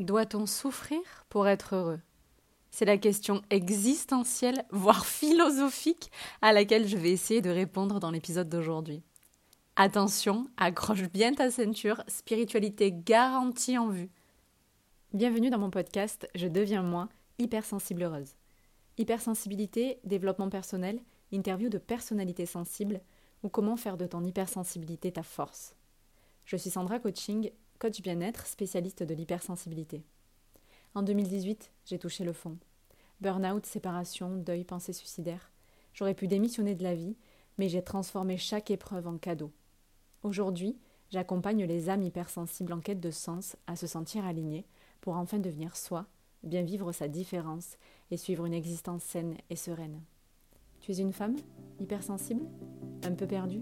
Doit-on souffrir pour être heureux? C'est la question existentielle, voire philosophique, à laquelle je vais essayer de répondre dans l'épisode d'aujourd'hui. Attention, accroche bien ta ceinture, spiritualité garantie en vue. Bienvenue dans mon podcast Je deviens moi, hypersensible heureuse. Hypersensibilité, développement personnel, interview de personnalités sensibles ou comment faire de ton hypersensibilité ta force. Je suis Sandra Coaching, coach bien-être, spécialiste de l'hypersensibilité. En 2018, j'ai touché le fond. Burnout, séparation, deuil, pensée suicidaire. J'aurais pu démissionner de la vie, mais j'ai transformé chaque épreuve en cadeau. Aujourd'hui, j'accompagne les âmes hypersensibles en quête de sens à se sentir alignées pour enfin devenir soi, bien vivre sa différence et suivre une existence saine et sereine. Tu es une femme hypersensible? Un peu perdue?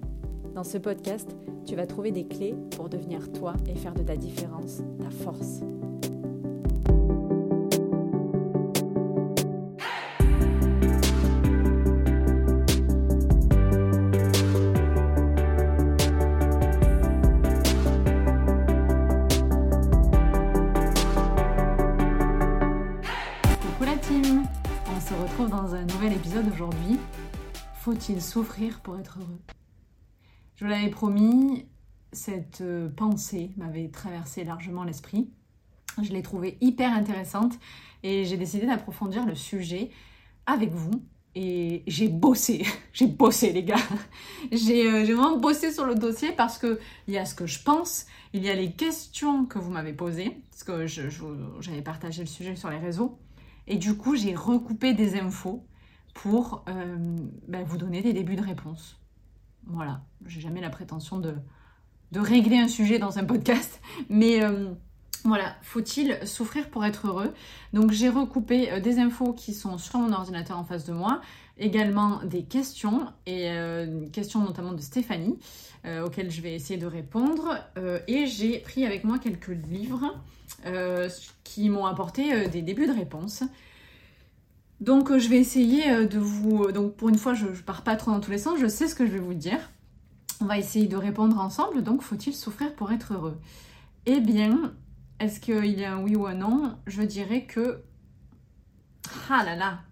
Dans ce podcast, tu vas trouver des clés pour devenir toi et faire de ta différence ta force. Coucou la team On se retrouve dans un nouvel épisode aujourd'hui. Faut-il souffrir pour être heureux? Je vous l'avais promis, cette euh, pensée m'avait traversé largement l'esprit. Je l'ai trouvée hyper intéressante et j'ai décidé d'approfondir le sujet avec vous. Et j'ai bossé, j'ai bossé les gars. Euh, j'ai vraiment bossé sur le dossier parce que il y a ce que je pense, il y a les questions que vous m'avez posées, parce que j'avais partagé le sujet sur les réseaux. Et du coup, j'ai recoupé des infos pour euh, ben, vous donner des débuts de réponse. Voilà, j'ai jamais la prétention de, régler un sujet dans un podcast, mais euh, voilà, faut-il souffrir pour être heureux? Donc j'ai recoupé euh, des infos qui sont sur mon ordinateur en face de moi, également des questions, et euh, questions notamment de Stéphanie, auxquelles je vais essayer de répondre, et j'ai pris avec moi quelques livres qui m'ont apporté des débuts de réponses. Donc euh, je vais essayer euh, de vous... Euh, donc pour une fois, je ne pars pas trop dans tous les sens, je sais ce que je vais vous dire. On va essayer de répondre ensemble. Donc faut-il souffrir pour être heureux? Eh bien, est-ce qu'il y a un oui ou un non? Je dirais que... Ah là là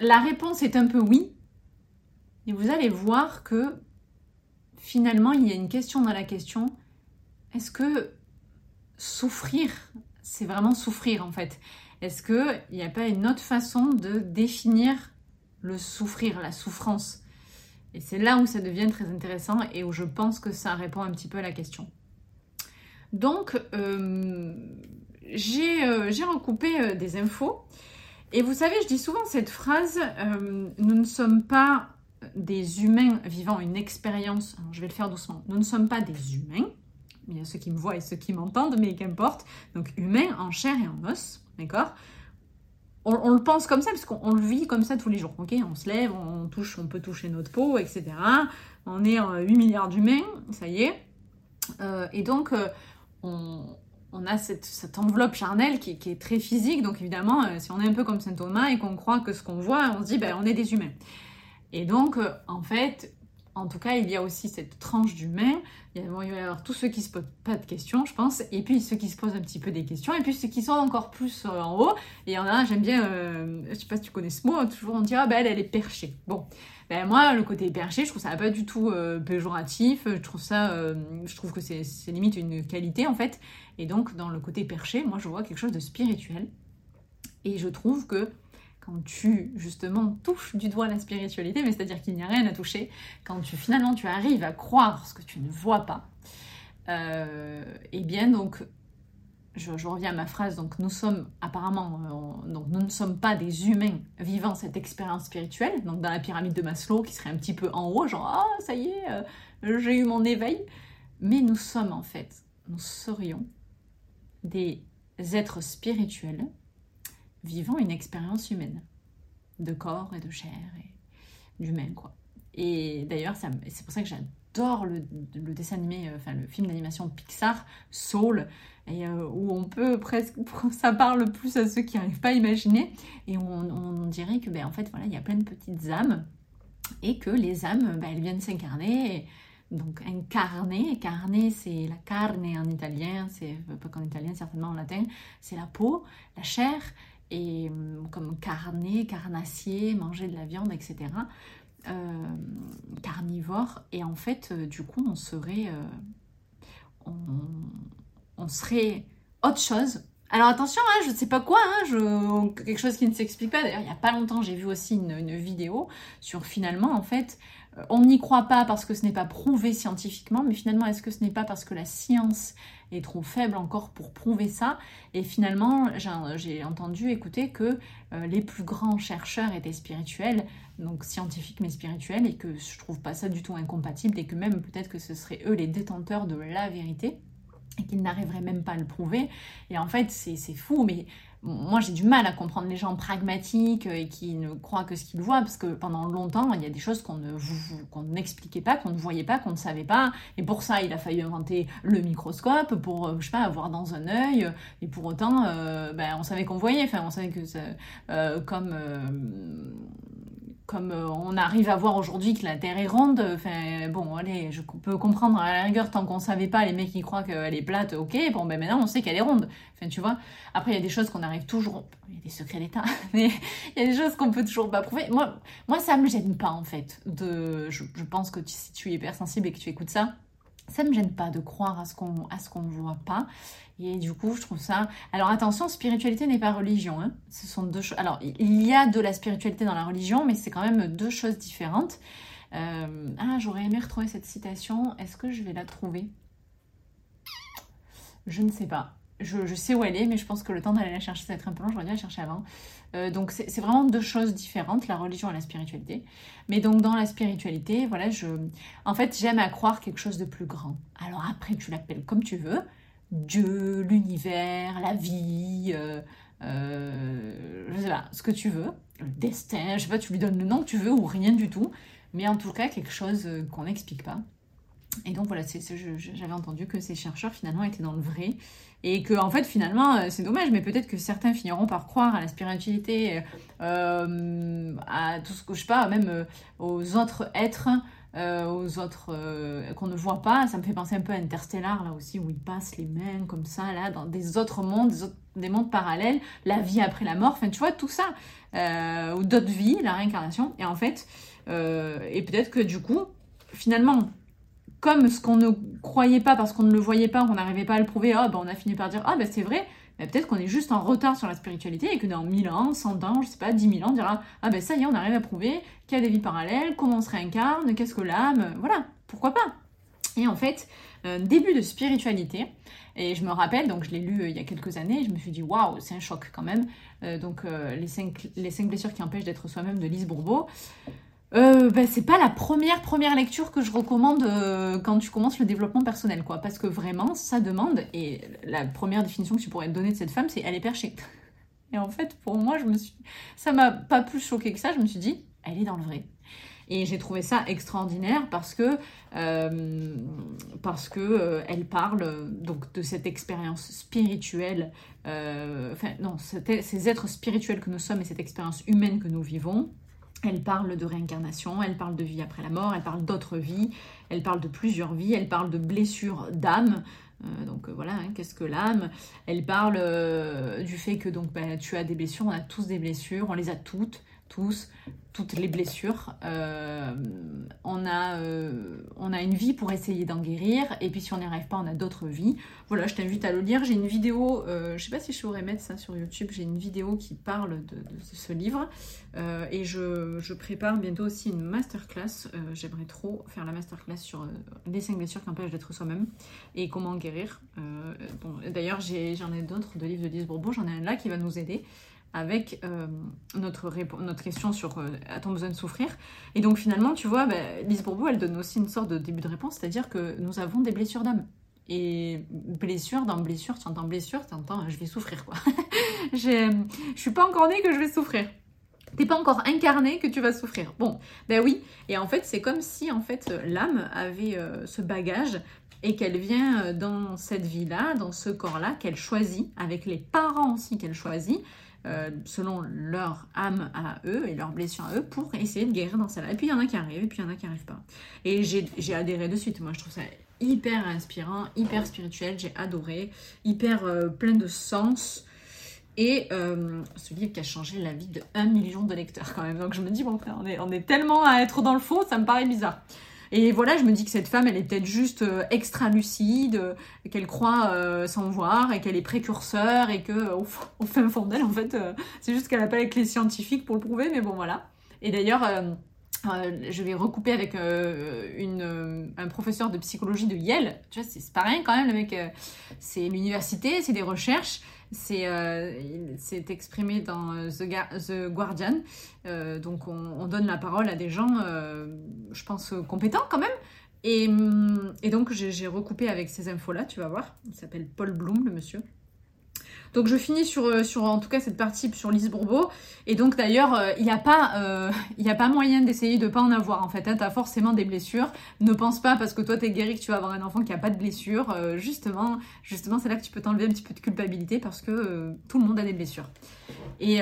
La réponse est un peu oui. Et vous allez voir que finalement, il y a une question dans la question. Est-ce que souffrir, c'est vraiment souffrir en fait? Est-ce qu'il n'y a pas une autre façon de définir le souffrir, la souffrance? Et c'est là où ça devient très intéressant et où je pense que ça répond un petit peu à la question. Donc, euh, j'ai euh, recoupé euh, des infos. Et vous savez, je dis souvent cette phrase, nous ne sommes pas des humains vivant une expérience, je vais le faire doucement, nous ne sommes pas des humains, il y a ceux qui me voient et ceux qui m'entendent, mais qu'importe, donc humains en chair et en os, D'accord? On, le pense comme ça parce qu'on le vit comme ça tous les jours. Ok, on se lève, on touche, on peut toucher notre peau, etc. On est 8 milliards d'humains, ça y est. Euh, et donc, euh, on, a cette, enveloppe charnelle qui, est très physique. Donc, évidemment, euh, si on est un peu comme Saint Thomas et qu'on croit que ce qu'on voit, on se dit, ben, on est des humains. Et donc, en fait, en tout cas, il y a aussi cette tranche d'humains. Il, va y avoir tous ceux qui se posent pas de questions, je pense, et puis ceux qui se posent un petit peu des questions, et puis ceux qui sont encore plus euh, en haut. Et il y en a, j'aime bien, euh, je sais pas si tu connais ce mot, toujours on dit ah ben elle, elle est perchée. Bon, ben moi le côté perché, je trouve ça pas du tout euh, péjoratif. Je trouve ça, je trouve que c'est limite une qualité en fait. Et donc dans le côté perché, moi je vois quelque chose de spirituel. Et je trouve que tu justement touches du doigt la spiritualité, mais c'est-à-dire qu'il n'y a rien à toucher, quand tu finalement tu arrives à croire ce que tu ne vois pas, euh, eh bien donc je, reviens à ma phrase, donc nous sommes apparemment, euh, donc nous ne sommes pas des humains vivant cette expérience spirituelle, donc dans la pyramide de Maslow qui serait un petit peu en haut, genre ah ça y est, euh, j'ai eu mon éveil, mais nous sommes en fait, nous serions des êtres spirituels vivant une expérience humaine, de corps et de chair et d'humain, quoi. Et d'ailleurs, c'est pour ça que j'adore le, dessin animé, euh, enfin le film d'animation Pixar, Soul, euh, où on peut presque, ça parle plus à ceux qui n'arrivent pas à imaginer, et on, dirait que, ben, en fait, voilà, il y a plein de petites âmes, et que les âmes, ben, elles viennent s'incarner donc incarner. Carner, c'est la carne en italien, c'est pas qu'en italien, certainement en latin, c'est la peau, la chair, et hum, comme carner, carnassier, manger de la viande, etc. Euh, carnivore. Et en fait, euh, du coup, on serait, euh, on, serait autre chose. Alors attention, hein, je ne sais pas quoi, hein, quelque chose qui ne s'explique pas. D'ailleurs, il n'y a pas longtemps, j'ai vu aussi une, vidéo sur finalement, en fait, on n'y croit pas parce que ce n'est pas prouvé scientifiquement, mais finalement, est-ce que ce n'est pas parce que la science est trop faible encore pour prouver ça? Et finalement, j'ai entendu écouter que euh, les plus grands chercheurs étaient spirituels, donc scientifiques mais spirituels, et que je trouve pas ça du tout incompatible, et que même peut-être que ce seraient eux les détenteurs de la vérité et qu'ils n'arriveraient même pas à le prouver. Et en fait, c'est fou, mais moi j'ai du mal à comprendre les gens pragmatiques euh, et qui ne croient que ce qu'ils voient parce que pendant longtemps il y a des choses qu'on ne qu'on n'expliquait pas, qu'on ne voyait pas, qu'on ne savait pas. Et pour ça il a fallu inventer le microscope pour euh, je sais pas avoir dans un œil. Et pour autant euh, ben, on savait qu'on voyait, enfin on savait que ça, comme on arrive à voir aujourd'hui que la Terre est ronde, enfin bon, allez, je peux comprendre à la rigueur tant qu'on savait pas, les mecs qui croient qu'elle est plate, ok, bon ben maintenant on sait qu'elle est ronde. Enfin tu vois, après il y a des choses qu'on arrive toujours, il y a des secrets d'État, mais il y a des choses qu'on peut toujours pas prouver. Moi, moi ça me gêne pas en fait. De, je, pense que si tu es hypersensible et que tu écoutes ça, ça me gêne pas de croire à ce qu'on à ce qu'on ne voit pas et du coup, je trouve ça. Alors attention, spiritualité n'est pas religion. Hein. Ce sont deux choses. Alors il y a de la spiritualité dans la religion, mais c'est quand même deux choses différentes. Euh, ah, j'aurais aimé retrouver cette citation. Est-ce que je vais la trouver? Je ne sais pas. Je, sais où elle est, mais je pense que le temps d'aller la chercher, ça va être un peu long. J'aurais dû la chercher avant. Euh, donc c'est vraiment deux choses différentes, la religion et la spiritualité. Mais donc dans la spiritualité, voilà, je, en fait, j'aime à croire quelque chose de plus grand. Alors après, tu l'appelles comme tu veux. Dieu, l'univers, la vie, euh, euh, je sais pas, ce que tu veux, le destin, je sais pas, tu lui donnes le nom que tu veux ou rien du tout, mais en tout cas quelque chose euh, qu'on n'explique pas. Et donc voilà, j'avais entendu que ces chercheurs finalement étaient dans le vrai et que en fait finalement c'est dommage, mais peut-être que certains finiront par croire à la spiritualité, à tout ce que je sais pas, même aux autres êtres euh, aux autres euh, qu'on ne voit pas. Ça me fait penser un peu à Interstellar, là aussi, où ils passent les mains comme ça, là, dans des autres mondes, des, mondes parallèles, la vie après la mort, enfin, tu vois, tout ça, euh, ou d'autres vies, la réincarnation. Et en fait, et peut-être que du coup, finalement, comme ce qu'on ne croyait pas parce qu'on ne le voyait pas, qu'on n'arrivait pas à le prouver, oh, ben, on a fini par dire, ah, ben c'est vrai, peut-être qu'on est juste en retard sur la spiritualité et que dans 1000 ans, 100 ans, je sais pas, 10 000 ans, on dira Ah ben ça y est, on arrive à prouver qu'il y a des vies parallèles, comment on se réincarne, qu'est-ce que l'âme, voilà, pourquoi pas Et en fait, euh, début de spiritualité, et je me rappelle, donc je l'ai lu euh, il y a quelques années, je me suis dit Waouh, c'est un choc quand même. Euh, donc les, cinq, les cinq blessures qui empêchent d'être soi-même de Lise Bourbeau euh, ben, c'est pas la première première lecture que je recommande euh, quand tu commences le développement personnel, quoi. Parce que vraiment, ça demande, et la première définition que tu pourrais te donner de cette femme, c'est elle est perchée. Et en fait, pour moi, je me suis, ça m'a pas plus choqué que ça. Je me suis dit, elle est dans le vrai. Et j'ai trouvé ça extraordinaire parce que euh, parce que euh, elle parle donc de cette expérience spirituelle, enfin non, ces êtres spirituels que nous sommes et cette expérience humaine que nous vivons elle parle de réincarnation, elle parle de vie après la mort, elle parle d'autres vies, elle parle de plusieurs vies, elle parle de blessures d'âme. Euh, donc euh, voilà, hein, qu'est-ce que l'âme? Elle parle euh, du fait que donc bah, tu as des blessures, on a tous des blessures, on les a toutes, tous toutes les blessures. Euh, on, a, euh, on a une vie pour essayer d'en guérir. Et puis si on n'y arrive pas, on a d'autres vies. Voilà, je t'invite à le lire. J'ai une vidéo, euh, je sais pas si je pourrais mettre ça sur YouTube, j'ai une vidéo qui parle de, ce livre. et je, prépare bientôt aussi une masterclass. J'aimerais trop faire la masterclass sur les 5 blessures qui empêchent d'être soi-même et comment guérir. D'ailleurs, j'en ai, d'autres de livres de Lise. J'en ai un là qui va nous aider avec euh, notre, notre question sur euh, a-t-on besoin de souffrir? Et donc finalement, tu vois, bah, Lise Bourbeau, elle donne aussi une sorte de début de réponse, c'est-à-dire que nous avons des blessures d'âme. Et blessure, dans blessure, tu entends blessure, tu entends je vais souffrir quoi. je suis pas encore née que je vais souffrir. T'es pas encore incarné que tu vas souffrir. Bon, ben oui. Et en fait, c'est comme si en fait l'âme avait euh, ce bagage et qu'elle vient dans cette vie-là, dans ce corps-là, qu'elle choisit, avec les parents aussi qu'elle choisit, selon leur âme à eux et leur blessure à eux, pour essayer de guérir dans celle-là. Et puis il y en a qui arrivent, et puis il y en a qui n'arrivent pas. Et j'ai adhéré de suite. Moi, je trouve ça hyper inspirant, hyper spirituel, j'ai adoré, hyper plein de sens. Et ce livre qui a changé la vie de un million de lecteurs quand même. Donc je me dis, bon, on est, on est tellement à être dans le faux, ça me paraît bizarre. Et voilà, je me dis que cette femme, elle est peut-être juste euh, extra lucide, euh, qu'elle croit euh, sans voir et qu'elle est précurseur et au, au fin fond d'elle, en fait, c'est juste qu'elle n'a pas les clés scientifiques pour le prouver, mais bon, voilà. Et d'ailleurs, je vais recouper avec une, un professeur de psychologie de Yale. Tu vois, c'est pas rien quand même, le mec. c'est l'université, c'est des recherches c'est euh, exprimé dans euh, The, Guardian. Euh, donc on, donne la parole à des gens, je pense, compétents quand même. Et, et donc j'ai recoupé avec ces infos-là, tu vas voir. Il s'appelle Paul Bloom, le monsieur. Donc je finis sur, euh, sur en tout cas cette partie sur Lise Bourbeau. Et donc d'ailleurs, euh, il n'y a, pas, euh, a pas moyen d'essayer de ne pas en avoir en fait. Hein. Tu as forcément des blessures. Ne pense pas parce que toi tu es guéri que tu vas avoir un enfant qui n'a pas de blessures. justement, justement c'est là que tu peux t'enlever un petit peu de culpabilité parce que tout le monde a des blessures. Et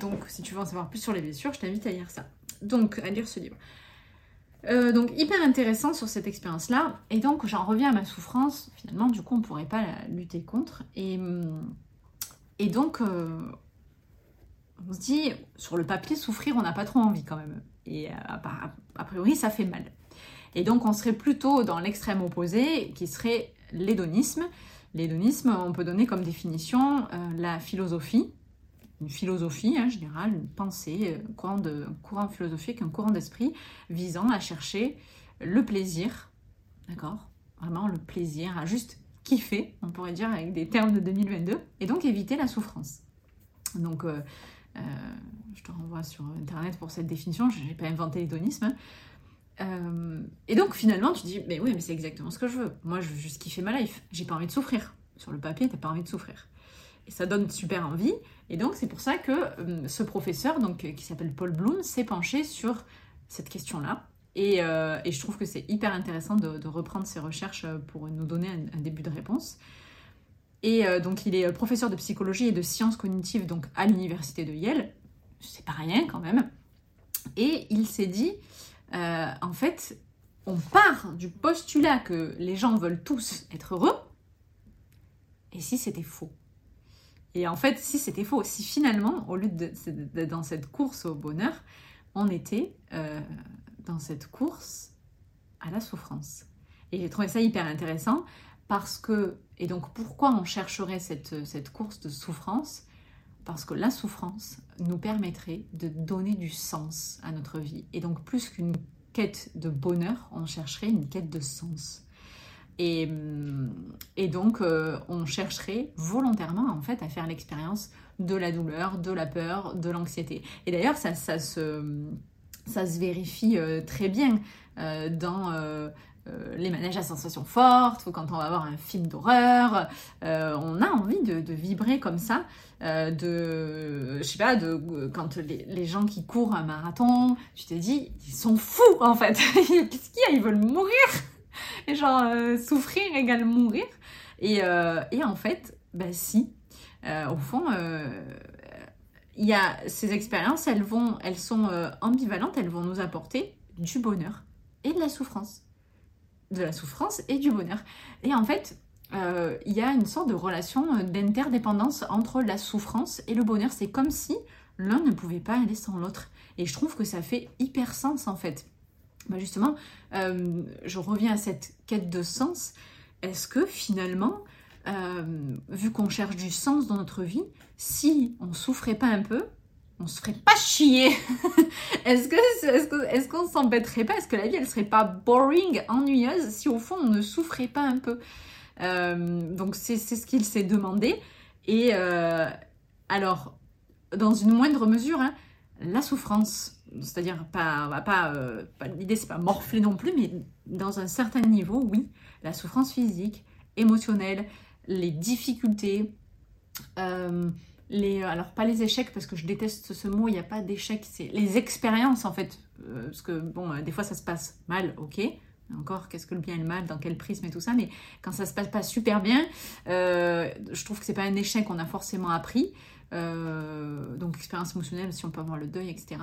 donc si tu veux en savoir plus sur les blessures, je t'invite à lire ça. Donc à lire ce livre. donc hyper intéressant sur cette expérience-là. Et donc j'en reviens à ma souffrance. Finalement, du coup, on ne pourrait pas la lutter contre. Et, hum, et donc, euh, on se dit, sur le papier, souffrir, on n'a pas trop envie quand même. Et euh, a priori, ça fait mal. Et donc, on serait plutôt dans l'extrême opposé, qui serait l'hédonisme. L'hédonisme, on peut donner comme définition euh, la philosophie, une philosophie en hein, général, une pensée, un courant, de, courant philosophique, un courant d'esprit visant à chercher le plaisir, d'accord? Vraiment le plaisir, à juste kiffer, on pourrait dire avec des termes de 2022, et donc éviter la souffrance. Donc, euh, euh, je te renvoie sur Internet pour cette définition, je n'ai pas inventé l'hédonisme. Euh, et donc finalement, tu dis, mais oui, mais c'est exactement ce que je veux. Moi, je veux juste kiffer ma life. J'ai pas envie de souffrir. Sur le papier, t'as pas envie de souffrir. Et ça donne super envie. Et donc, c'est pour ça que ce professeur, donc, qui s'appelle Paul Bloom, s'est penché sur cette question-là. Euh, et, je trouve que c'est hyper intéressant de, reprendre ces recherches pour nous donner un, début de réponse. Et euh, donc, il est professeur de psychologie et de sciences cognitives donc, à l'université de Yale. C'est pas rien quand même. Et il s'est dit, euh, en fait, on part du postulat que les gens veulent tous être heureux. Et si c'était faux? Et en fait, si c'était faux, si finalement, au lieu d'être dans cette course au bonheur, on était dans cette course à la souffrance. Et j'ai trouvé ça hyper intéressant parce que, et donc pourquoi on chercherait cette, cette course de souffrance? Parce que la souffrance nous permettrait de donner du sens à notre vie. Et donc plus qu'une quête de bonheur, on chercherait une quête de sens. Et, et donc, euh, on chercherait volontairement, en fait, à faire l'expérience de la douleur, de la peur, de l'anxiété. Et d'ailleurs, ça, ça se ça se vérifie euh, très bien euh, dans euh, les manèges à sensations fortes ou quand on va voir un film d'horreur. on a envie de, vibrer comme ça. de, je sais pas, de, quand les, gens qui courent un marathon, tu te dis, ils sont fous en fait. Qu'est-ce qu'il y a? Ils veulent mourir. Et genre, souffrir égale mourir. Et, en fait, bah si. au fond, il y a ces expériences, elles, vont, elles sont euh, ambivalentes, elles vont nous apporter du bonheur et de la souffrance. De la souffrance et du bonheur. Et en fait, euh, il y a une sorte de relation euh, d'interdépendance entre la souffrance et le bonheur. C'est comme si l'un ne pouvait pas aller sans l'autre. Et je trouve que ça fait hyper sens en fait. Bah justement, je reviens à cette quête de sens. Est-ce que finalement, euh, vu qu'on cherche du sens dans notre vie, si on souffrait pas un peu, on se ferait pas chier. est-ce que qu'on s'embêterait pas? Est-ce que la vie elle serait pas boring, ennuyeuse si au fond on ne souffrait pas un peu? Euh, Donc c'est ce qu'il s'est demandé. Et euh, alors dans une moindre mesure, hein, la souffrance, c'est-à-dire pas, pas, pas l'idée c'est pas morfler non plus, mais dans un certain niveau, oui, la souffrance physique, émotionnelle, les difficultés, euh, les, alors pas les échecs parce que je déteste ce mot, il n'y a pas d'échecs, c'est les expériences en fait. Euh, parce que bon, euh, des fois ça se passe mal, ok, encore, qu'est-ce que le bien et le mal, dans quel prisme et tout ça, mais quand ça se passe pas super bien, euh, je trouve que c'est pas un échec qu'on a forcément appris. Euh, donc expérience émotionnelle, si on peut avoir le deuil, etc.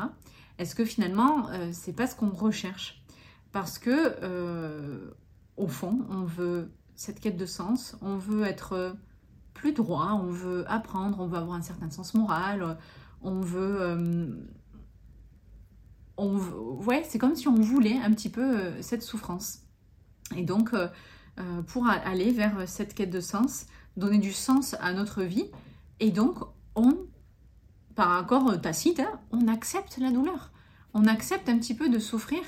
Est-ce que finalement, euh, c'est pas ce qu'on recherche? Parce que au fond, on veut cette quête de sens, on veut être plus droit, on veut apprendre, on veut avoir un certain sens moral, on veut ouais, c'est comme si on voulait un petit peu euh, cette souffrance. Et donc, euh, euh, pour aller vers cette quête de sens, donner du sens à notre vie, et donc on, par accord tacite, hein, on accepte la douleur. On accepte un petit peu de souffrir.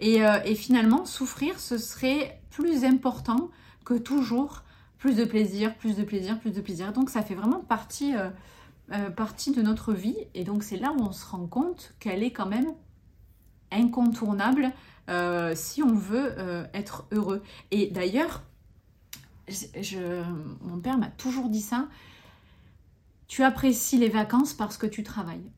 Et, finalement, souffrir, ce serait plus important que toujours plus de plaisir, plus de plaisir, plus de plaisir. Donc ça fait vraiment partie, partie de notre vie. Et donc c'est là où on se rend compte qu'elle est quand même incontournable euh, si on veut euh, être heureux. Et d'ailleurs, mon père m'a toujours dit ça, tu apprécies les vacances parce que tu travailles.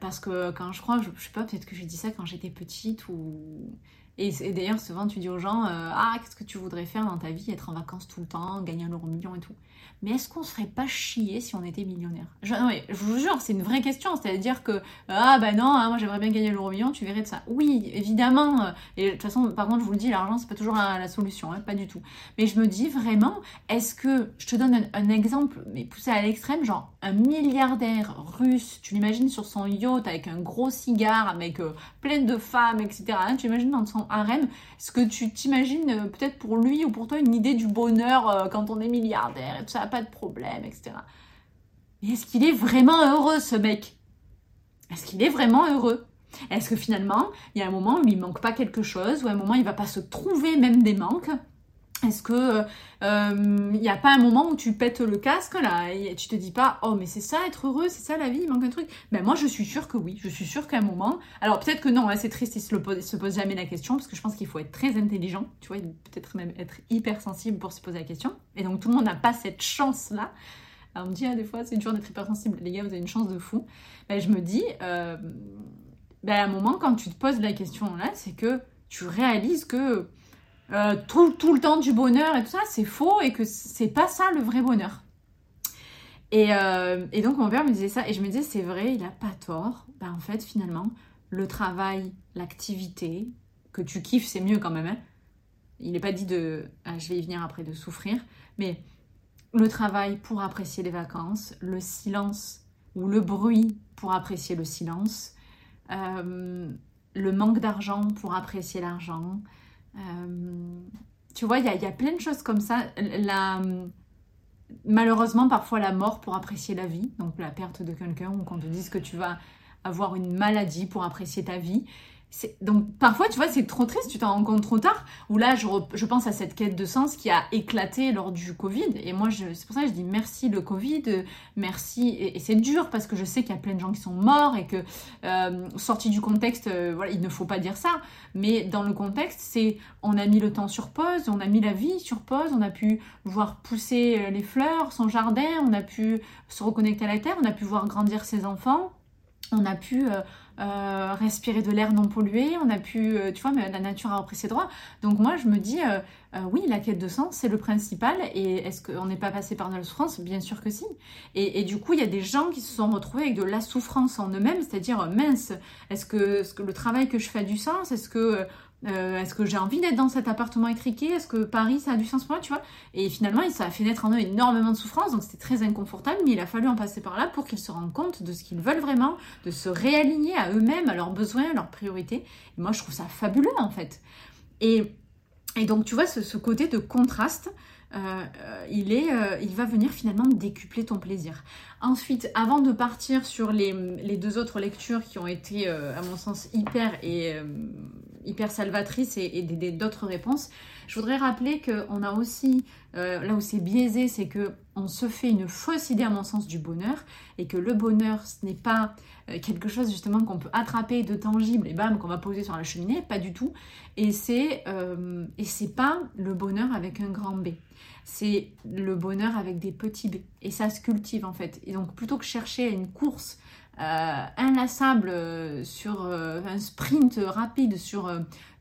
Parce que quand je crois, je, je sais pas, peut-être que j'ai dit ça quand j'étais petite ou et, d'ailleurs, souvent, tu dis aux gens euh, Ah, qu'est-ce que tu voudrais faire dans ta vie Être en vacances tout le temps, gagner un euro million et tout. Mais est-ce qu'on se ferait pas chier si on était millionnaire? Je, non, je vous jure, c'est une vraie question. C'est-à-dire que Ah, bah non, hein, moi j'aimerais bien gagner l'euro million, tu verrais de ça. Oui, évidemment. Euh, et de toute façon, par contre, je vous le dis, l'argent, c'est pas toujours la, solution, hein, pas du tout. Mais je me dis vraiment, est-ce que. Je te donne un, un exemple, mais poussé à l'extrême, genre un milliardaire russe, tu l'imagines sur son yacht avec un gros cigare, avec euh, plein de femmes, etc. Hein, tu imagines dans son harem, est-ce que tu t'imagines euh, peut-être pour lui ou pour toi une idée du bonheur euh, quand on est milliardaire et tout ça, pas de problème, etc. Mais est-ce qu'il est vraiment heureux ce mec? Est-ce qu'il est vraiment heureux? Est-ce que finalement, il y a un moment où il manque pas quelque chose, ou un moment il va pas se trouver même des manques? Est-ce que il euh, n'y a pas un moment où tu pètes le casque là et tu te dis pas oh mais c'est ça être heureux c'est ça la vie il manque un truc. Ben moi je suis sûre que oui. Je suis sûre qu'à un moment alors peut-être que non hein, c'est triste il se, se pose jamais la question parce que je pense qu'il faut être très intelligent tu vois peut-être même être hyper sensible pour se poser la question. Et donc tout le monde n'a pas cette chance là on me dit ah, des fois c'est dur d'être hyper sensible les gars vous avez une chance de fou. Ben je me dis euh, ben à un moment quand tu te poses la question là c'est que tu réalises que euh, tout, tout, le temps du bonheur et tout ça, c'est faux et que c'est pas ça le vrai bonheur. Et, euh, et, donc mon père me disait ça et je me disais c'est vrai, il a pas tort. Bah, en fait finalement, le travail, l'activité, que tu kiffes, c'est mieux quand même. Hein. Il n'est pas dit de, ah, je vais y venir après, de souffrir, mais le travail pour apprécier les vacances, le silence ou le bruit pour apprécier le silence, euh, le manque d'argent pour apprécier l'argent, tu vois, il y, a, plein de choses comme ça. Malheureusement, parfois la mort pour apprécier la vie, donc la perte de quelqu'un, ou qu'on te dise que tu vas avoir une maladie pour apprécier ta vie donc parfois, tu vois, c'est trop triste, tu t'en rends compte trop tard. Ou là, je, pense à cette quête de sens qui a éclaté lors du Covid. Et moi, c'est pour ça que je dis merci le Covid, merci. Et, c'est dur parce que je sais qu'il y a plein de gens qui sont morts et que, euh, sorti du contexte, euh, voilà, il ne faut pas dire ça. Mais dans le contexte, c'est on a mis le temps sur pause, on a mis la vie sur pause, on a pu voir pousser euh, les fleurs, son jardin, on a pu se reconnecter à la terre, on a pu voir grandir ses enfants, on a pu euh, respirer de l'air non pollué, on a pu, euh, tu vois, mais la nature a repris ses droits. Donc moi, je me dis, euh, oui, la quête de sens, c'est le principal. Et est-ce qu'on n'est pas passé par de la souffrance Bien sûr que si. Et, du coup, il y a des gens qui se sont retrouvés avec de la souffrance en eux-mêmes, c'est-à-dire, mince, est-ce que, est -ce que le travail que je fais a du sens? Est-ce que euh, est-ce que j'ai envie d'être dans cet appartement étriqué? Est-ce que Paris, ça a du sens pour moi, tu vois? Et finalement, ça a fait naître en eux énormément de souffrance, donc c'était très inconfortable, mais il a fallu en passer par là pour qu'ils se rendent compte de ce qu'ils veulent vraiment, de se réaligner à eux-mêmes, à leurs besoins, à leurs priorités. Et moi, je trouve ça fabuleux, en fait. Et, donc, tu vois, ce, côté de contraste, euh, euh, il, va venir finalement décupler ton plaisir. Ensuite, avant de partir sur les deux autres lectures qui ont été, à mon sens, hyper et hyper salvatrice et, d'autres réponses. Je voudrais rappeler qu'on a aussi, euh, là où c'est biaisé, c'est que on se fait une fausse idée à mon sens du bonheur et que le bonheur, ce n'est pas euh, quelque chose justement qu'on peut attraper de tangible et bam qu'on va poser sur la cheminée, pas du tout. Et c'est euh, et c'est pas le bonheur avec un grand B. C'est le bonheur avec des petits B. Et ça se cultive en fait. Et donc plutôt que chercher une course inlassable sur un sprint rapide sur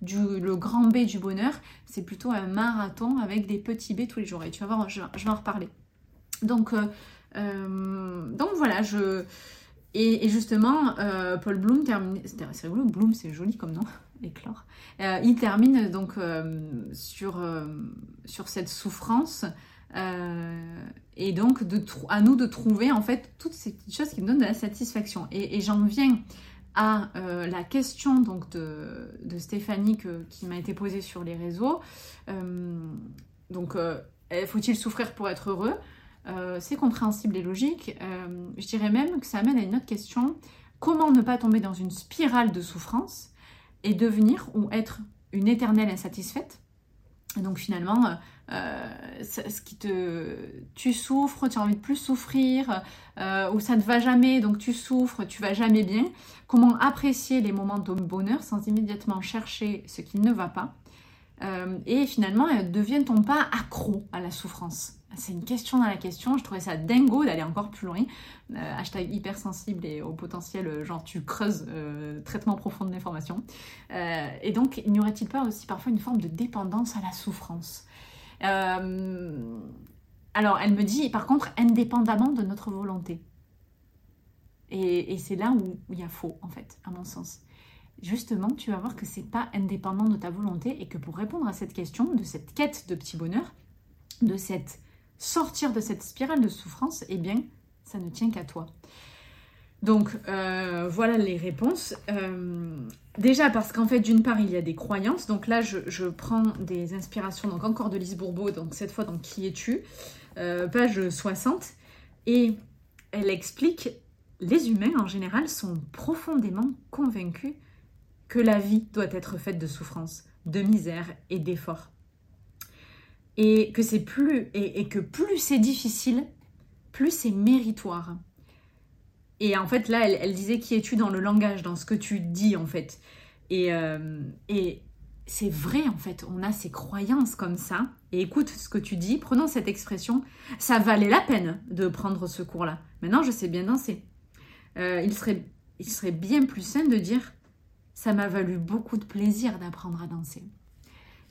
le grand B du bonheur, c'est plutôt un marathon avec des petits B tous les jours. Et tu vas voir, je, vais en reparler. Donc, voilà, je... Et, justement, Paul Bloom termine... C'est rigolo, Bloom c'est joli comme nom éclore. Euh, il termine donc euh, euh, sur cette souffrance et donc à nous de trouver en fait toutes ces choses qui nous donnent de la satisfaction. Et, j'en viens à la question donc de, de Stéphanie qui m'a été posée sur les réseaux. donc, faut-il souffrir pour être heureux? C'est compréhensible et logique. je dirais même que ça amène à une autre question. Comment ne pas tomber dans une spirale de souffrance et devenir ou être une éternelle insatisfaite? Donc finalement, euh, euh, ce qui te, tu souffres, tu as envie de plus souffrir, euh, ou ça ne va jamais, donc tu souffres, tu vas jamais bien. Comment apprécier les moments de bonheur sans immédiatement chercher ce qui ne va pas. et finalement, devient-on pas accro à la souffrance c'est une question dans la question. Je trouvais ça dingo d'aller encore plus loin. Euh, hashtag hypersensible et au potentiel, euh, genre tu creuses euh, traitement profond de l'information. et donc, n'y aurait-il pas aussi parfois une forme de dépendance à la souffrance? Alors, elle me dit, par contre, indépendamment de notre volonté. Et, c'est là où il y a faux, en fait, à mon sens. Justement, tu vas voir que c'est pas indépendant de ta volonté et que pour répondre à cette question, de cette quête de petit bonheur, de cette sortir de cette spirale de souffrance, eh bien, ça ne tient qu'à toi. Donc euh, voilà les réponses. Euh, déjà parce qu'en fait d'une part il y a des croyances. Donc là je, prends des inspirations donc encore de Lise Bourbeau. Donc cette fois dans Qui es-tu? Euh, Page 60. Et elle explique les humains en général sont profondément convaincus que la vie doit être faite de souffrance, de misère et d'efforts et que c'est plus et, que plus c'est difficile, plus c'est méritoire. Et en fait, là, elle, disait qui es-tu dans le langage, dans ce que tu dis, en fait. Et, euh, et c'est vrai, en fait, on a ces croyances comme ça. Et écoute ce que tu dis, prenons cette expression, ça valait la peine de prendre ce cours-là. Maintenant, je sais bien danser. Euh, il, serait, il serait bien plus sain de dire, ça m'a valu beaucoup de plaisir d'apprendre à danser.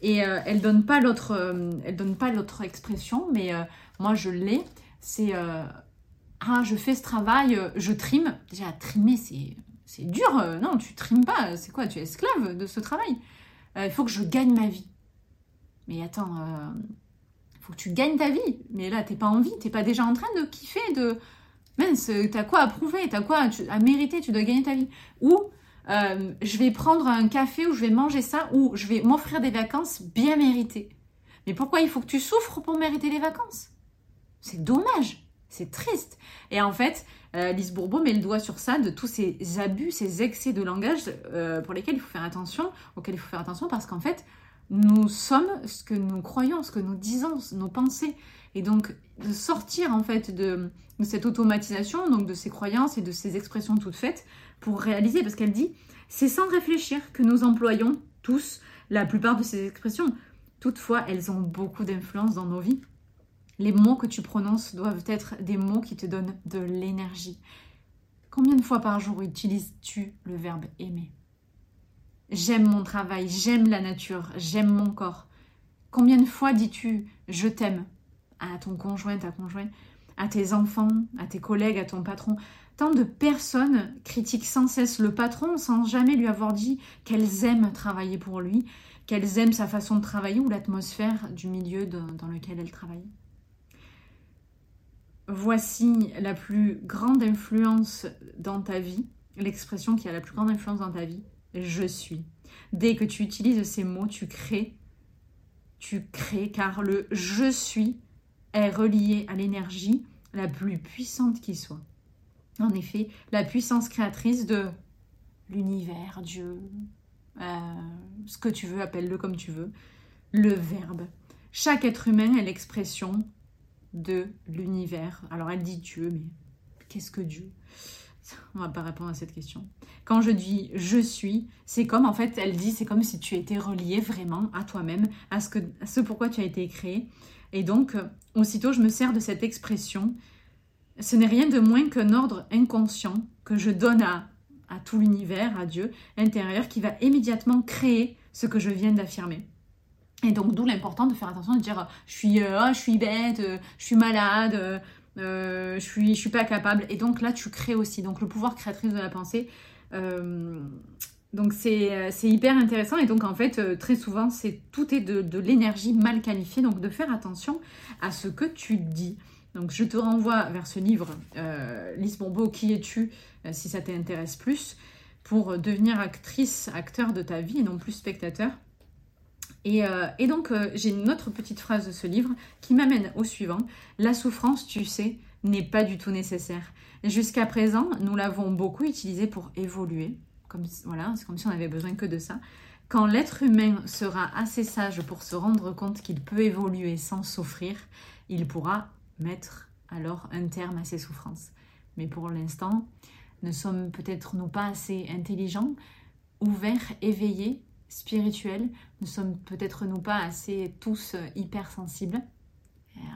Et euh, elle donne pas l'autre, euh, elle donne pas l'autre expression, mais euh, moi je l'ai. C'est ah je fais ce travail, je trime. Déjà trimer c'est c'est dur. non tu trimes pas. C'est quoi Tu es esclave de ce travail. Il faut que je gagne ma vie. Mais attends, il faut que tu gagnes ta vie. Mais là t'es pas en vie, t'es pas déjà en train de kiffer de mince, t'as quoi à prouver, t'as quoi à mériter, tu dois gagner ta vie. Ou euh, je vais prendre un café ou je vais manger ça ou je vais m'offrir des vacances bien méritées. Mais pourquoi il faut que tu souffres pour mériter les vacances? C'est dommage, c'est triste. Et en fait, euh, Lise Bourbeau met le doigt sur ça de tous ces abus, ces excès de langage euh, pour lesquels il faut faire attention, auxquels il faut faire attention parce qu'en fait, nous sommes ce que nous croyons, ce que nous disons, nos pensées. Et donc, de sortir en fait de, cette automatisation, donc de ces croyances et de ces expressions toutes faites, pour réaliser, parce qu'elle dit, c'est sans réfléchir que nous employons tous la plupart de ces expressions. Toutefois, elles ont beaucoup d'influence dans nos vies. Les mots que tu prononces doivent être des mots qui te donnent de l'énergie. Combien de fois par jour utilises-tu le verbe aimer? J'aime mon travail, j'aime la nature, j'aime mon corps. Combien de fois dis-tu je t'aime à ton conjoint, ta conjointe, à tes enfants, à tes collègues, à ton patron? Tant de personnes critiquent sans cesse le patron sans jamais lui avoir dit qu'elles aiment travailler pour lui, qu'elles aiment sa façon de travailler ou l'atmosphère du milieu dans lequel elles travaillent. Voici la plus grande influence dans ta vie, l'expression qui a la plus grande influence dans ta vie, je suis. Dès que tu utilises ces mots, tu crées, tu crées, car le je suis est relié à l'énergie la plus puissante qui soit. En effet, la puissance créatrice de l'univers, Dieu, euh, ce que tu veux, appelle-le comme tu veux, le verbe. Chaque être humain est l'expression de l'univers. Alors elle dit Dieu, mais qu'est-ce que Dieu? On va pas répondre à cette question. Quand je dis je suis, c'est comme en fait, elle dit, c'est comme si tu étais relié vraiment à toi-même, à ce, que, à ce pourquoi tu as été créé. Et donc, aussitôt, je me sers de cette expression ce n'est rien de moins qu'un ordre inconscient que je donne à, à tout l'univers, à Dieu intérieur, qui va immédiatement créer ce que je viens d'affirmer. Et donc d'où l'important de faire attention de dire je suis, euh, oh, je suis bête, euh, je suis malade, euh, je suis, je suis pas capable. Et donc là tu crées aussi. Donc le pouvoir créatrice de la pensée. Donc c'est hyper intéressant et donc en fait très souvent c'est tout est de, l'énergie mal qualifiée donc de faire attention à ce que tu dis. Donc je te renvoie vers ce livre, euh, Lise Bourbeau, Qui es-tu si ça t'intéresse plus, pour devenir actrice, acteur de ta vie et non plus spectateur. Et, euh, donc, euh, j'ai une autre petite phrase de ce livre qui m'amène au suivant. La souffrance, tu sais, n'est pas du tout nécessaire. Jusqu'à présent, nous l'avons beaucoup utilisée pour évoluer. Comme, voilà, c'est comme si on avait besoin que de ça. Quand l'être humain sera assez sage pour se rendre compte qu'il peut évoluer sans souffrir, il pourra mettre alors un terme à ses souffrances. Mais pour l'instant, ne sommes peut-être nous pas assez intelligents, ouverts, éveillés spirituel. Nous sommes peut-être nous pas assez tous hypersensibles.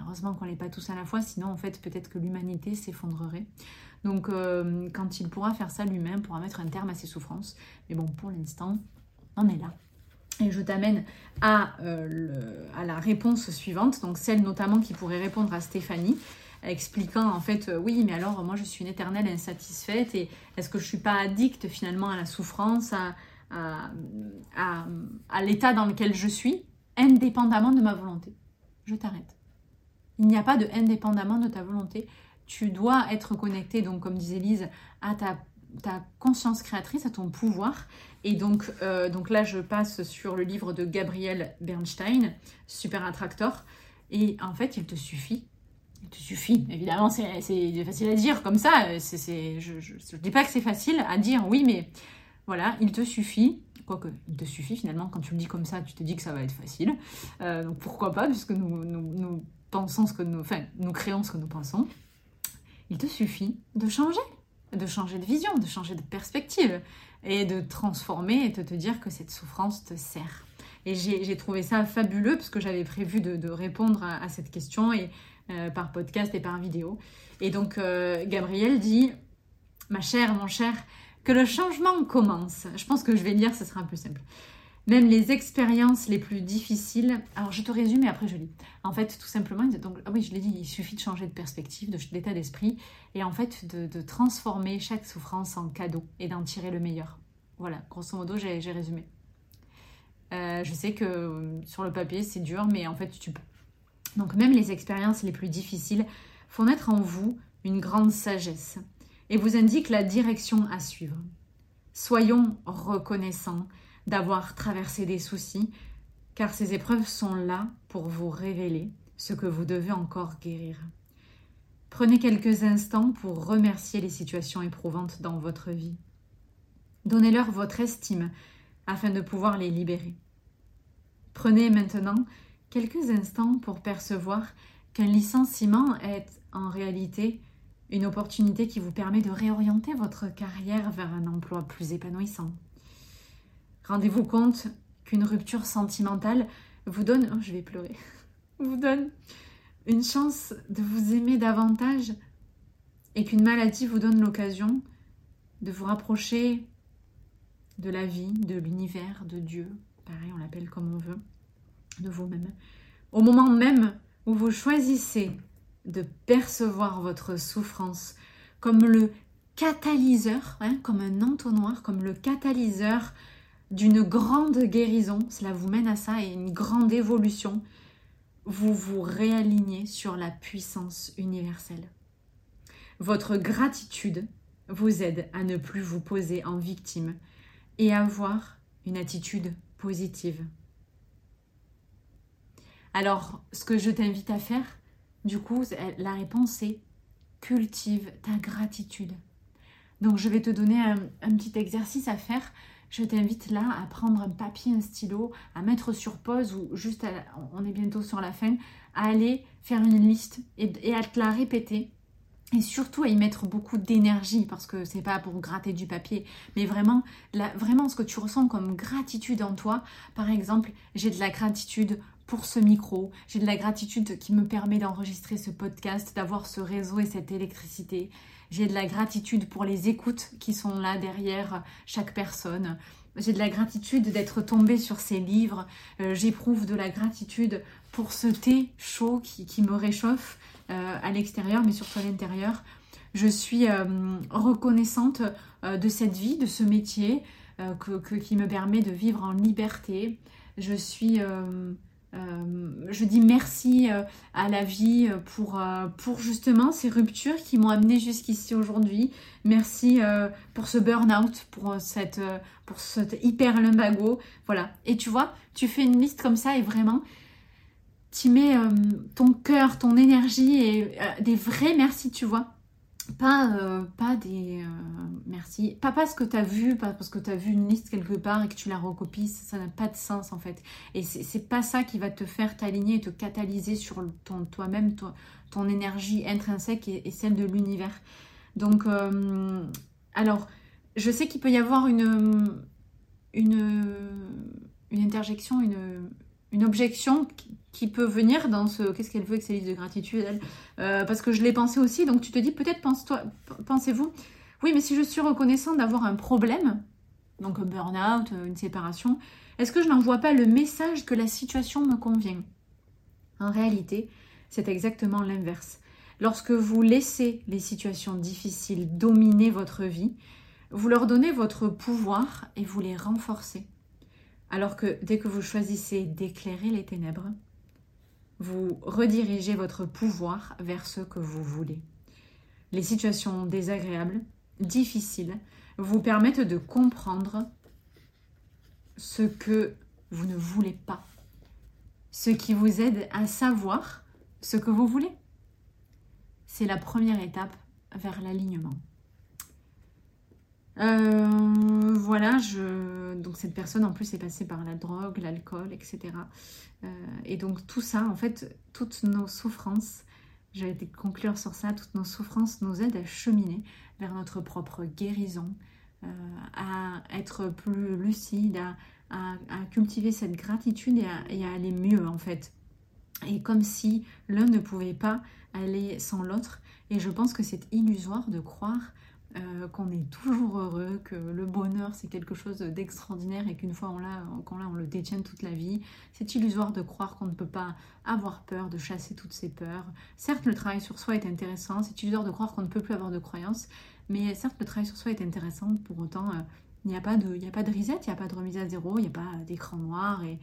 Heureusement qu'on n'est pas tous à la fois, sinon en fait peut-être que l'humanité s'effondrerait. Donc euh, quand il pourra faire ça, lui-même pourra mettre un terme à ses souffrances. Mais bon, pour l'instant, on est là. Et je t'amène à, euh, la réponse suivante, donc celle notamment qui pourrait répondre à Stéphanie, expliquant en fait, oui, mais alors moi je suis une éternelle insatisfaite et est-ce que je suis pas addict finalement à la souffrance, à, l'état dans lequel je suis, indépendamment de ma volonté? Je t'arrête. Il n'y a pas de indépendamment de ta volonté. Tu dois être connecté, donc comme disait Lise, à ta, conscience créatrice, à ton pouvoir. Et donc, euh, donc là, je passe sur le livre de Gabriel Bernstein, Super Attractor. Et en fait, il te suffit il te suffit, évidemment, c'est facile à dire comme ça. je ne dis pas que c'est facile à dire, oui, mais voilà, il te suffit, quoique il te suffit finalement, quand tu le dis comme ça, tu te dis que ça va être facile. Euh, donc pourquoi pas, puisque nous, pensons ce que nous, enfin, nous créons ce que nous pensons. Il te suffit de changer, de changer de vision, de changer de perspective et de transformer et de te dire que cette souffrance te sert. Et j'ai trouvé ça fabuleux parce que j'avais prévu de, répondre à, cette question et euh, par podcast et par vidéo. Et donc euh, Gabriel dit, ma chère, mon cher, que le changement commence. Je pense que je vais lire, ce sera peu simple. Même les expériences les plus difficiles. Alors je te résume et après je lis. En fait, tout simplement, donc, ah oui, je l'ai dit, il suffit de changer de perspective, d'état d'esprit et en fait de, transformer chaque souffrance en cadeau et d'en tirer le meilleur. Voilà, grosso modo, j'ai résumé. Euh, je sais que euh, sur le papier c'est dur, mais en fait tu peux. Donc même les expériences les plus difficiles font naître en vous une grande sagesse et vous indique la direction à suivre. Soyons reconnaissants d'avoir traversé des soucis, car ces épreuves sont là pour vous révéler ce que vous devez encore guérir. Prenez quelques instants pour remercier les situations éprouvantes dans votre vie. Donnez-leur votre estime afin de pouvoir les libérer. Prenez maintenant quelques instants pour percevoir qu'un licenciement est en réalité une opportunité qui vous permet de réorienter votre carrière vers un emploi plus épanouissant. Rendez-vous compte qu'une rupture sentimentale vous donne, oh, je vais pleurer, vous donne une chance de vous aimer davantage et qu'une maladie vous donne l'occasion de vous rapprocher de la vie, de l'univers, de Dieu, pareil, on l'appelle comme on veut, de vous-même. Au moment même où vous choisissez de percevoir votre souffrance comme le catalyseur, hein, comme un entonnoir, comme le catalyseur d'une grande guérison. Cela vous mène à ça et une grande évolution. Vous vous réalignez sur la puissance universelle. Votre gratitude vous aide à ne plus vous poser en victime et à avoir une attitude positive. Alors, ce que je t'invite à faire, du coup, la réponse est cultive ta gratitude. Donc, je vais te donner un, petit exercice à faire. Je t'invite là à prendre un papier, un stylo, à mettre sur pause ou juste, on est bientôt sur la fin, à aller faire une liste et, à te la répéter et surtout à y mettre beaucoup d'énergie parce que c'est pas pour gratter du papier mais vraiment vraiment ce que tu ressens comme gratitude en toi par exemple j'ai de la gratitude pour ce micro, j'ai de la gratitude qui me permet d'enregistrer ce podcast, d'avoir ce réseau et cette électricité. J'ai de la gratitude pour les écoutes qui sont là derrière chaque personne. J'ai de la gratitude d'être tombée sur ces livres. Euh, j'éprouve de la gratitude pour ce thé chaud qui, me réchauffe euh, à l'extérieur, mais surtout à l'intérieur. Je suis euh, reconnaissante de cette vie, de ce métier qui me permet de vivre en liberté. Je suis euh, je dis merci euh, à la vie pour, euh, pour justement ces ruptures qui m'ont amené jusqu'ici aujourd'hui. Merci pour ce burn-out, pour, cette, pour cet hyper lumbago. Voilà. Et tu vois, tu fais une liste comme ça et vraiment, tu mets ton cœur, ton énergie et des vrais merci, tu vois. Pas, euh, pas des euh, merci, pas parce que tu as vu, pas parce que tu as vu une liste quelque part et que tu la recopies, ça n'a pas de sens en fait. Et c'est pas ça qui va te faire t'aligner et te catalyser sur ton, toi-même, ton, énergie intrinsèque et, celle de l'univers. Donc, euh, alors, je sais qu'il peut y avoir une, une, une interjection, une, une objection qui peut venir dans ce qu'est-ce qu'elle veut avec ses listes de gratitude elle euh, parce que je l'ai pensé aussi donc tu te dis peut-être pense-toi pensez-vous oui mais si je suis reconnaissant d'avoir un problème donc un burn-out une séparation est-ce que je n'envoie pas le message que la situation me convient? En réalité c'est exactement l'inverse. Lorsque vous laissez les situations difficiles dominer votre vie vous leur donnez votre pouvoir et vous les renforcez. Alors que dès que vous choisissez d'éclairer les ténèbres, vous redirigez votre pouvoir vers ce que vous voulez. Les situations désagréables, difficiles, vous permettent de comprendre ce que vous ne voulez pas, ce qui vous aide à savoir ce que vous voulez. C'est la première étape vers l'alignement. Euh, voilà, donc cette personne en plus est passée par la drogue, l'alcool, etc. Euh, et donc tout ça, en fait, toutes nos souffrances, été conclure sur ça, toutes nos souffrances nous aident à cheminer vers notre propre guérison, euh, à être plus lucide, à, cultiver cette gratitude et à aller mieux en fait. Et comme si l'un ne pouvait pas aller sans l'autre. Et je pense que c'est illusoire de croire euh, qu'on est toujours heureux, que le bonheur c'est quelque chose d'extraordinaire et qu'une fois on l'a, qu'on l'a, on le détient toute la vie. C'est illusoire de croire qu'on ne peut pas avoir peur, de chasser toutes ces peurs. Certes, le travail sur soi est intéressant, c'est illusoire de croire qu'on ne peut plus avoir de croyances, mais certes, le travail sur soi est intéressant, pour autant, euh, il n'y a, pas de, de reset, il n'y a pas de remise à zéro, il n'y a pas d'écran noir, et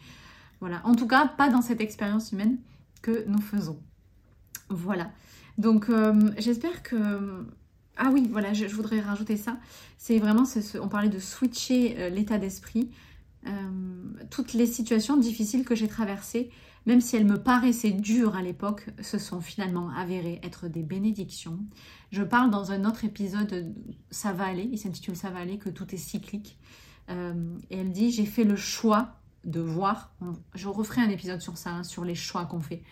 voilà. En tout cas, pas dans cette expérience humaine que nous faisons. Voilà. Donc, euh, j'espère que ah oui, voilà, je, voudrais rajouter ça. C'est vraiment, on parlait de switcher euh, l'état d'esprit. Euh, toutes les situations difficiles que j'ai traversées, même si elles me paraissaient dures à l'époque, se sont finalement avérées être des bénédictions. Je parle dans un autre épisode, Ça va aller, il s'intitule Ça va aller, que tout est cyclique. Euh, et elle dit, j'ai fait le choix de voir, je referai un épisode sur ça, hein, sur les choix qu'on fait.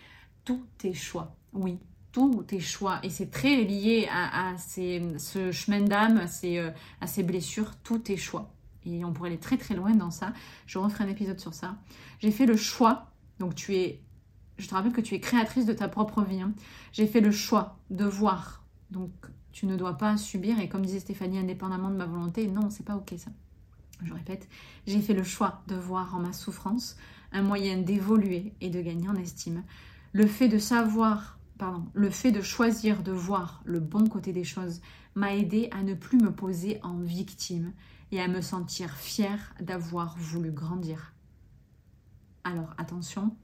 Tout est choix, oui, tous tes choix. Et c'est très lié à, ce chemin d'âme, à, euh, à ces blessures, tous tes choix. Et on pourrait aller très très loin dans ça. Je referai un épisode sur ça. J'ai fait le choix, donc tu es, je te rappelle que tu es créatrice de ta propre vie. Hein. J'ai fait le choix de voir. Donc tu ne dois pas subir. Et comme disait Stéphanie, indépendamment de ma volonté, non, c'est pas ok ça. Je répète, j'ai fait le choix de voir en ma souffrance un moyen d'évoluer et de gagner en estime. Le fait de savoir le fait de choisir de voir le bon côté des choses m'a aidé à ne plus me poser en victime et à me sentir fière d'avoir voulu grandir. Alors attention,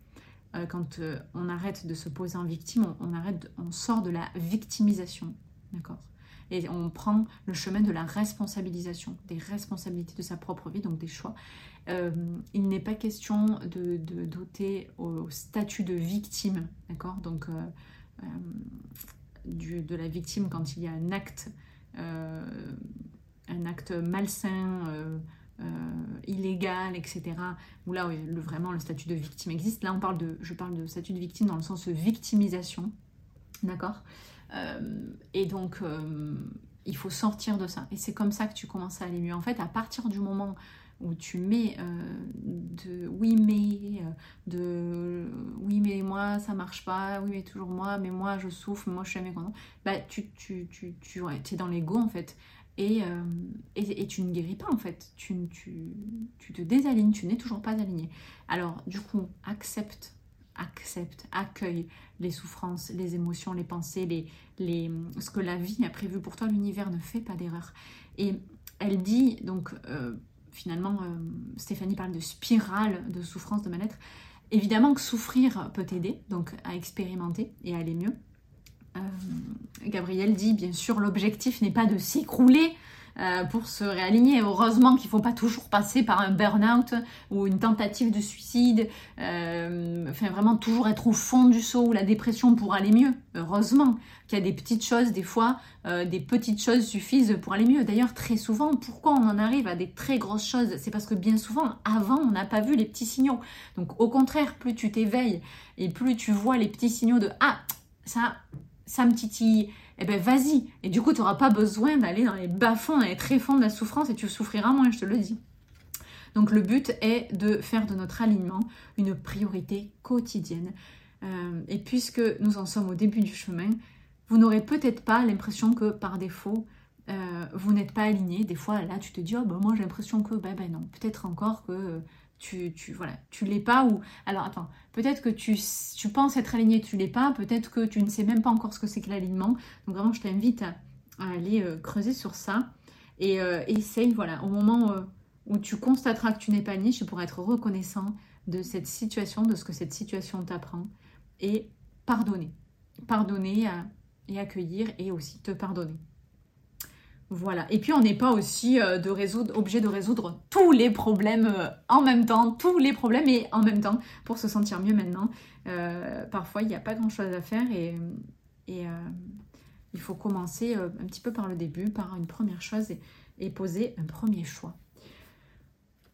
euh, quand euh, on arrête de se poser en victime, on, sort de la victimisation, d'accord? Et on prend le chemin de la responsabilisation, des responsabilités de sa propre vie, donc des choix. Euh, il n'est pas question de, doter au statut de victime, d'accord? Donc du, de la victime quand il y a un acte, euh, un acte malsain, euh, illégal, etc. Où là, le, vraiment, le statut de victime existe. Là, on parle de, je parle de statut de victime dans le sens de victimisation. D'accord? Et donc, il faut sortir de ça. Et c'est comme ça que tu commences à aller mieux. En fait, à partir du moment où tu mets de oui mais, de oui mais moi ça marche pas, oui mais toujours moi, mais moi je souffre, moi je suis jamais content, bah tu, tu, tu, tu es dans l'ego en fait. Et, et, tu ne guéris pas en fait, tu, te désalignes, tu n'es toujours pas aligné. Alors du coup, accepte accepte, accueille les souffrances, les émotions, les pensées, les, les, ce que la vie a prévu pour toi. L'univers ne fait pas d'erreur. Et elle dit, donc euh, finalement, euh, Stéphanie parle de spirale de souffrance, de mal-être. Évidemment que souffrir peut t'aider, donc à expérimenter et à aller mieux. Euh, Gabrielle dit, bien sûr, l'objectif n'est pas de s'écrouler, euh, pour se réaligner. Heureusement qu'il ne faut pas toujours passer par un burn-out ou une tentative de suicide, euh, enfin vraiment toujours être au fond du saut ou la dépression pour aller mieux. Heureusement qu'il y a des petites choses, des fois, euh, des petites choses suffisent pour aller mieux. D'ailleurs, très souvent, pourquoi on en arrive à des très grosses choses? C'est parce que bien souvent, avant, on n'a pas vu les petits signaux. Donc au contraire, plus tu t'éveilles et plus tu vois les petits signaux de ⁇ Ah, ça, ça me titille ⁇ eh ben vas-y. Et du coup, tu n'auras pas besoin d'aller dans les bas-fonds, dans les tréfonds de la souffrance et tu souffriras moins, je te le dis. Donc le but est de faire de notre alignement une priorité quotidienne. Euh, et puisque nous en sommes au début du chemin, vous n'aurez peut-être pas l'impression que par défaut, euh, vous n'êtes pas aligné. Des fois, là, tu te dis, oh, ben, moi j'ai l'impression que, ben, ben non, peut-être encore que tu, tu voilà, tu l'es pas ou alors attends, peut-être que tu, penses être aligné, tu l'es pas, peut-être que tu ne sais même pas encore ce que c'est que l'alignement. Donc vraiment, je t'invite à, aller euh, creuser sur ça et euh, essaye, voilà, au moment euh, où tu constateras que tu n'es pas aligné, tu pourras être reconnaissant de cette situation, de ce que cette situation t'apprend et pardonner, pardonner et accueillir et aussi te pardonner. Voilà. Et puis on n'est pas aussi euh, de résoudre, obligé de résoudre tous les problèmes euh, en même temps, tous les problèmes et en même temps pour se sentir mieux maintenant. Euh, parfois il n'y a pas grand chose à faire et, il faut commencer un petit peu par le début, par une première chose et poser un premier choix.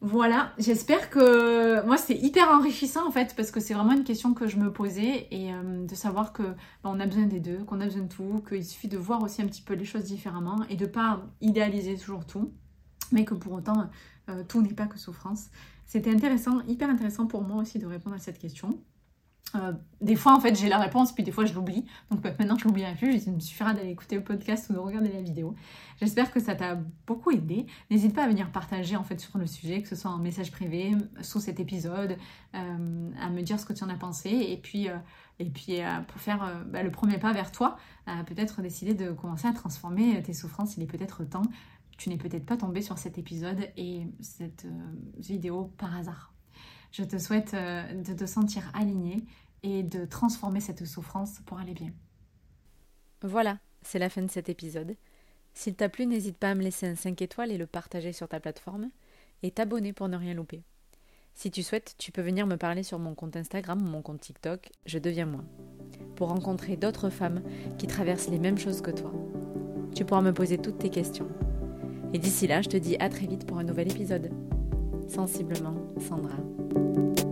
Voilà, j'espère que moi c'est hyper enrichissant en fait parce que c'est vraiment une question que je me posais et euh, de savoir que bah, on a besoin des deux, qu'on a besoin de tout, qu'il suffit de voir aussi un petit peu les choses différemment et de pas idéaliser toujours tout, mais que pour autant euh, tout n'est pas que souffrance. C'était intéressant, hyper intéressant pour moi aussi de répondre à cette question. Euh, des fois, en fait, j'ai la réponse, puis des fois, je l'oublie. Donc bah, maintenant, je l'oublierai plus. Il me suffira d'aller écouter le podcast ou de regarder la vidéo. J'espère que ça t'a beaucoup aidé. N'hésite pas à venir partager en fait sur le sujet, que ce soit en message privé, sous cet épisode, euh, à me dire ce que tu en as pensé. Et puis, euh, et puis pour faire bah, le premier pas vers toi, peut-être décider de commencer à transformer tes souffrances. Il est peut-être temps. Tu n'es peut-être pas tombé sur cet épisode et cette vidéo par hasard. Je te souhaite de te sentir aligné et de transformer cette souffrance pour aller bien. Voilà, c'est la fin de cet épisode. S'il t'a plu, n'hésite pas à me laisser un 5 étoiles et le partager sur ta plateforme et t'abonner pour ne rien louper. Si tu souhaites, tu peux venir me parler sur mon compte Instagram ou mon compte TikTok, je deviens moi, pour rencontrer d'autres femmes qui traversent les mêmes choses que toi. Tu pourras me poser toutes tes questions. Et d'ici là, je te dis à très vite pour un nouvel épisode. Sensiblement, Sandra.